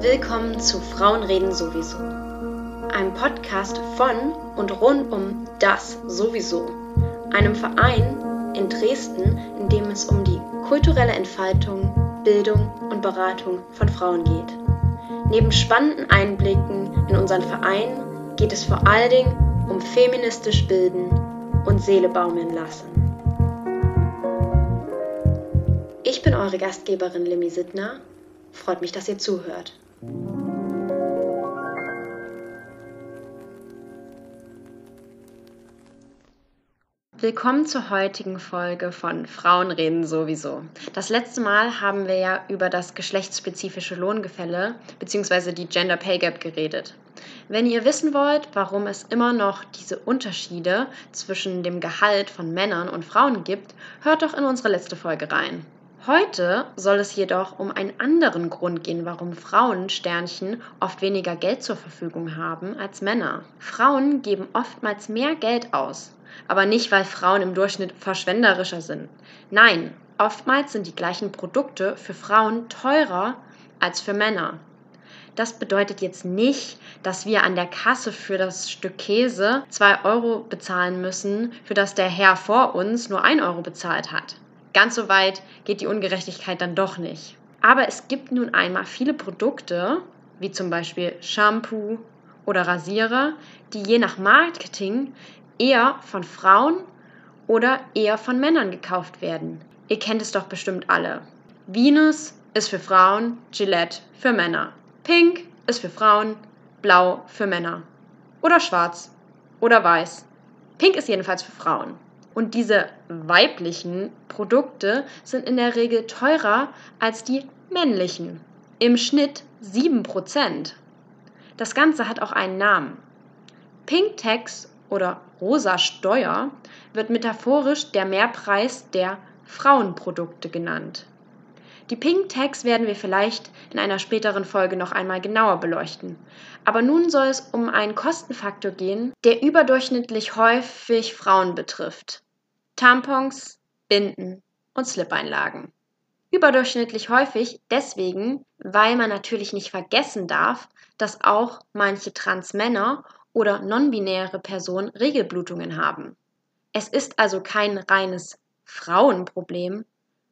Willkommen zu Frauen reden sowieso. Einem Podcast von und rund um das sowieso. Einem Verein in Dresden, in dem es um die kulturelle Entfaltung, Bildung und Beratung von Frauen geht. Neben spannenden Einblicken in unseren Verein geht es vor allen Dingen um feministisch bilden und Seele baumeln lassen. Ich bin eure Gastgeberin Limi Sittner. Freut mich, dass ihr zuhört. Willkommen zur heutigen Folge von Frauen reden sowieso. Das letzte Mal haben wir ja über das geschlechtsspezifische Lohngefälle bzw. die Gender Pay Gap geredet. Wenn ihr wissen wollt, warum es immer noch diese Unterschiede zwischen dem Gehalt von Männern und Frauen gibt, hört doch in unsere letzte Folge rein. Heute soll es jedoch um einen anderen Grund gehen, warum Frauen Sternchen oft weniger Geld zur Verfügung haben als Männer. Frauen geben oftmals mehr Geld aus, aber nicht, weil Frauen im Durchschnitt verschwenderischer sind. Nein, oftmals sind die gleichen Produkte für Frauen teurer als für Männer. Das bedeutet jetzt nicht, dass wir an der Kasse für das Stück Käse 2 Euro bezahlen müssen, für das der Herr vor uns nur 1 Euro bezahlt hat. Ganz so weit geht die Ungerechtigkeit dann doch nicht. Aber es gibt nun einmal viele Produkte, wie zum Beispiel Shampoo oder Rasierer, die je nach Marketing eher von Frauen oder eher von Männern gekauft werden. Ihr kennt es doch bestimmt alle. Venus ist für Frauen, Gillette für Männer. Pink ist für Frauen, blau für Männer. Oder schwarz oder weiß. Pink ist jedenfalls für Frauen. Und diese weiblichen Produkte sind in der Regel teurer als die männlichen. Im Schnitt 7%. Das Ganze hat auch einen Namen. Pink Tax oder rosa Steuer wird metaphorisch der Mehrpreis der Frauenprodukte genannt. Die Pink Tags werden wir vielleicht in einer späteren Folge noch einmal genauer beleuchten. Aber nun soll es um einen Kostenfaktor gehen, der überdurchschnittlich häufig Frauen betrifft. Tampons, Binden und Slip-Einlagen. Überdurchschnittlich häufig deswegen, weil man natürlich nicht vergessen darf, dass auch manche Transmänner oder non-binäre Personen Regelblutungen haben. Es ist also kein reines Frauenproblem,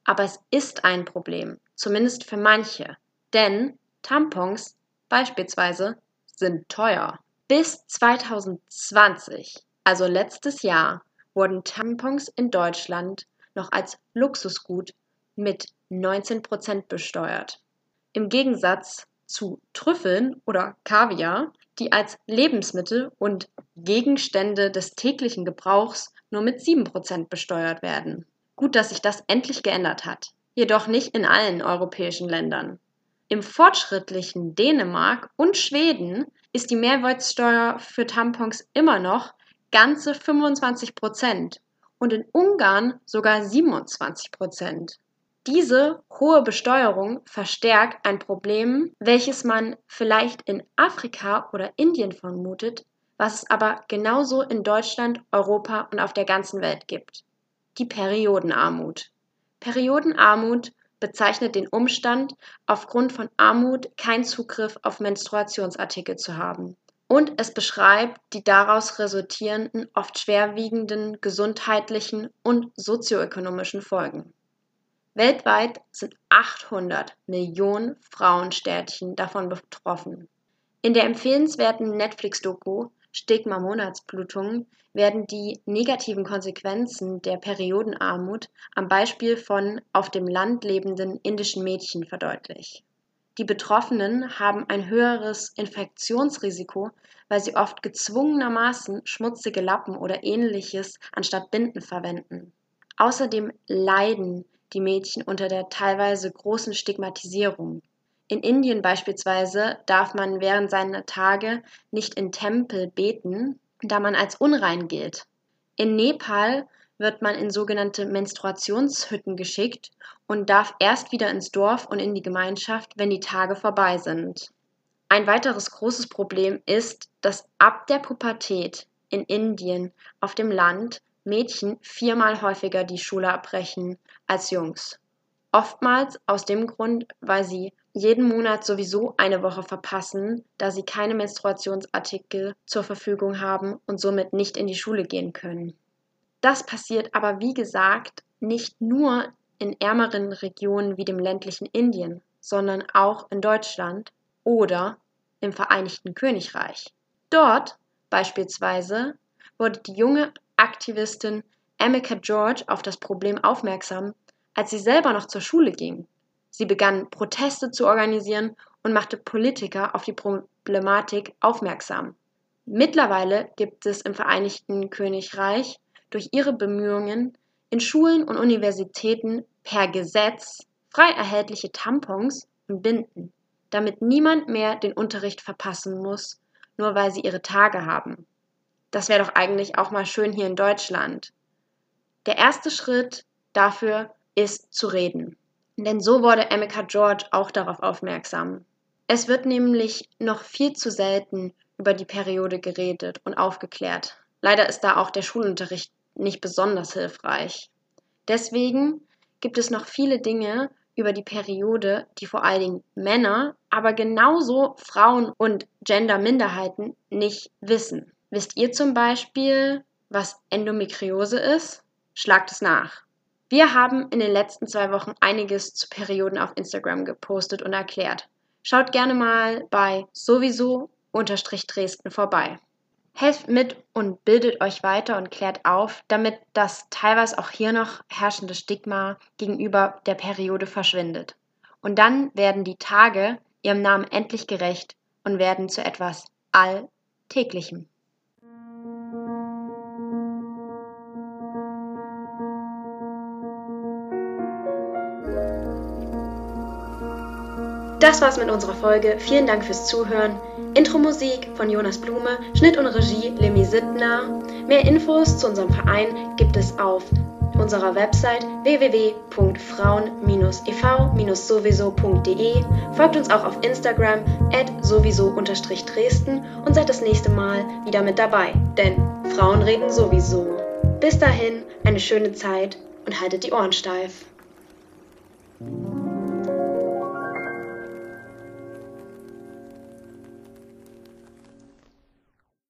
aber es ist ein Problem, zumindest für manche. Denn Tampons beispielsweise sind teuer. Bis 2020, also letztes Jahr, wurden Tampons in Deutschland noch als Luxusgut mit 19% besteuert. Im Gegensatz zu Trüffeln oder Kaviar, die als Lebensmittel und Gegenstände des täglichen Gebrauchs nur mit 7% besteuert werden. Gut, dass sich das endlich geändert hat. Jedoch nicht in allen europäischen Ländern. Im fortschrittlichen Dänemark und Schweden ist die Mehrwertsteuer für Tampons immer noch ganze 25 Prozent und in Ungarn sogar 27 Prozent. Diese hohe Besteuerung verstärkt ein Problem, welches man vielleicht in Afrika oder Indien vermutet, was es aber genauso in Deutschland, Europa und auf der ganzen Welt gibt. Die Periodenarmut. Periodenarmut bezeichnet den Umstand, aufgrund von Armut keinen Zugriff auf Menstruationsartikel zu haben. Und es beschreibt die daraus resultierenden, oft schwerwiegenden gesundheitlichen und sozioökonomischen Folgen. Weltweit sind 800 Millionen Frauenstädtchen davon betroffen. In der empfehlenswerten Netflix-Doku Stigma Monatsblutungen werden die negativen Konsequenzen der Periodenarmut am Beispiel von auf dem Land lebenden indischen Mädchen verdeutlicht. Die Betroffenen haben ein höheres Infektionsrisiko, weil sie oft gezwungenermaßen schmutzige Lappen oder ähnliches anstatt Binden verwenden. Außerdem leiden die Mädchen unter der teilweise großen Stigmatisierung. In Indien beispielsweise darf man während seiner Tage nicht in Tempel beten, da man als unrein gilt. In Nepal wird man in sogenannte Menstruationshütten geschickt und darf erst wieder ins Dorf und in die Gemeinschaft, wenn die Tage vorbei sind. Ein weiteres großes Problem ist, dass ab der Pubertät in Indien auf dem Land Mädchen viermal häufiger die Schule abbrechen als Jungs. Oftmals aus dem Grund, weil sie jeden Monat sowieso eine Woche verpassen, da sie keine Menstruationsartikel zur Verfügung haben und somit nicht in die Schule gehen können. Das passiert aber, wie gesagt, nicht nur in ärmeren Regionen wie dem ländlichen Indien, sondern auch in Deutschland oder im Vereinigten Königreich. Dort beispielsweise wurde die junge Aktivistin Emeka George auf das Problem aufmerksam, als sie selber noch zur Schule ging. Sie begann Proteste zu organisieren und machte Politiker auf die Problematik aufmerksam. Mittlerweile gibt es im Vereinigten Königreich durch ihre Bemühungen in Schulen und Universitäten per Gesetz frei erhältliche Tampons und Binden, damit niemand mehr den Unterricht verpassen muss, nur weil sie ihre Tage haben. Das wäre doch eigentlich auch mal schön hier in Deutschland. Der erste Schritt dafür ist zu reden. Denn so wurde Emeka George auch darauf aufmerksam. Es wird nämlich noch viel zu selten über die Periode geredet und aufgeklärt. Leider ist da auch der Schulunterricht nicht besonders hilfreich. Deswegen gibt es noch viele Dinge über die Periode, die vor allen Dingen Männer, aber genauso Frauen und Genderminderheiten nicht wissen. Wisst ihr zum Beispiel, was Endometriose ist? Schlagt es nach. Wir haben in den letzten zwei Wochen einiges zu Perioden auf Instagram gepostet und erklärt. Schaut gerne mal bei sowieso Dresden vorbei. Helft mit und bildet euch weiter und klärt auf, damit das teilweise auch hier noch herrschende Stigma gegenüber der Periode verschwindet. Und dann werden die Tage ihrem Namen endlich gerecht und werden zu etwas Alltäglichem. Das war's mit unserer Folge. Vielen Dank fürs Zuhören. Intro-Musik von Jonas Blume, Schnitt und Regie Lemmy Sittner. Mehr Infos zu unserem Verein gibt es auf unserer Website www.frauen-ev-sowieso.de. Folgt uns auch auf Instagram at sowieso-dresden und seid das nächste Mal wieder mit dabei, denn Frauen reden sowieso. Bis dahin eine schöne Zeit und haltet die Ohren steif.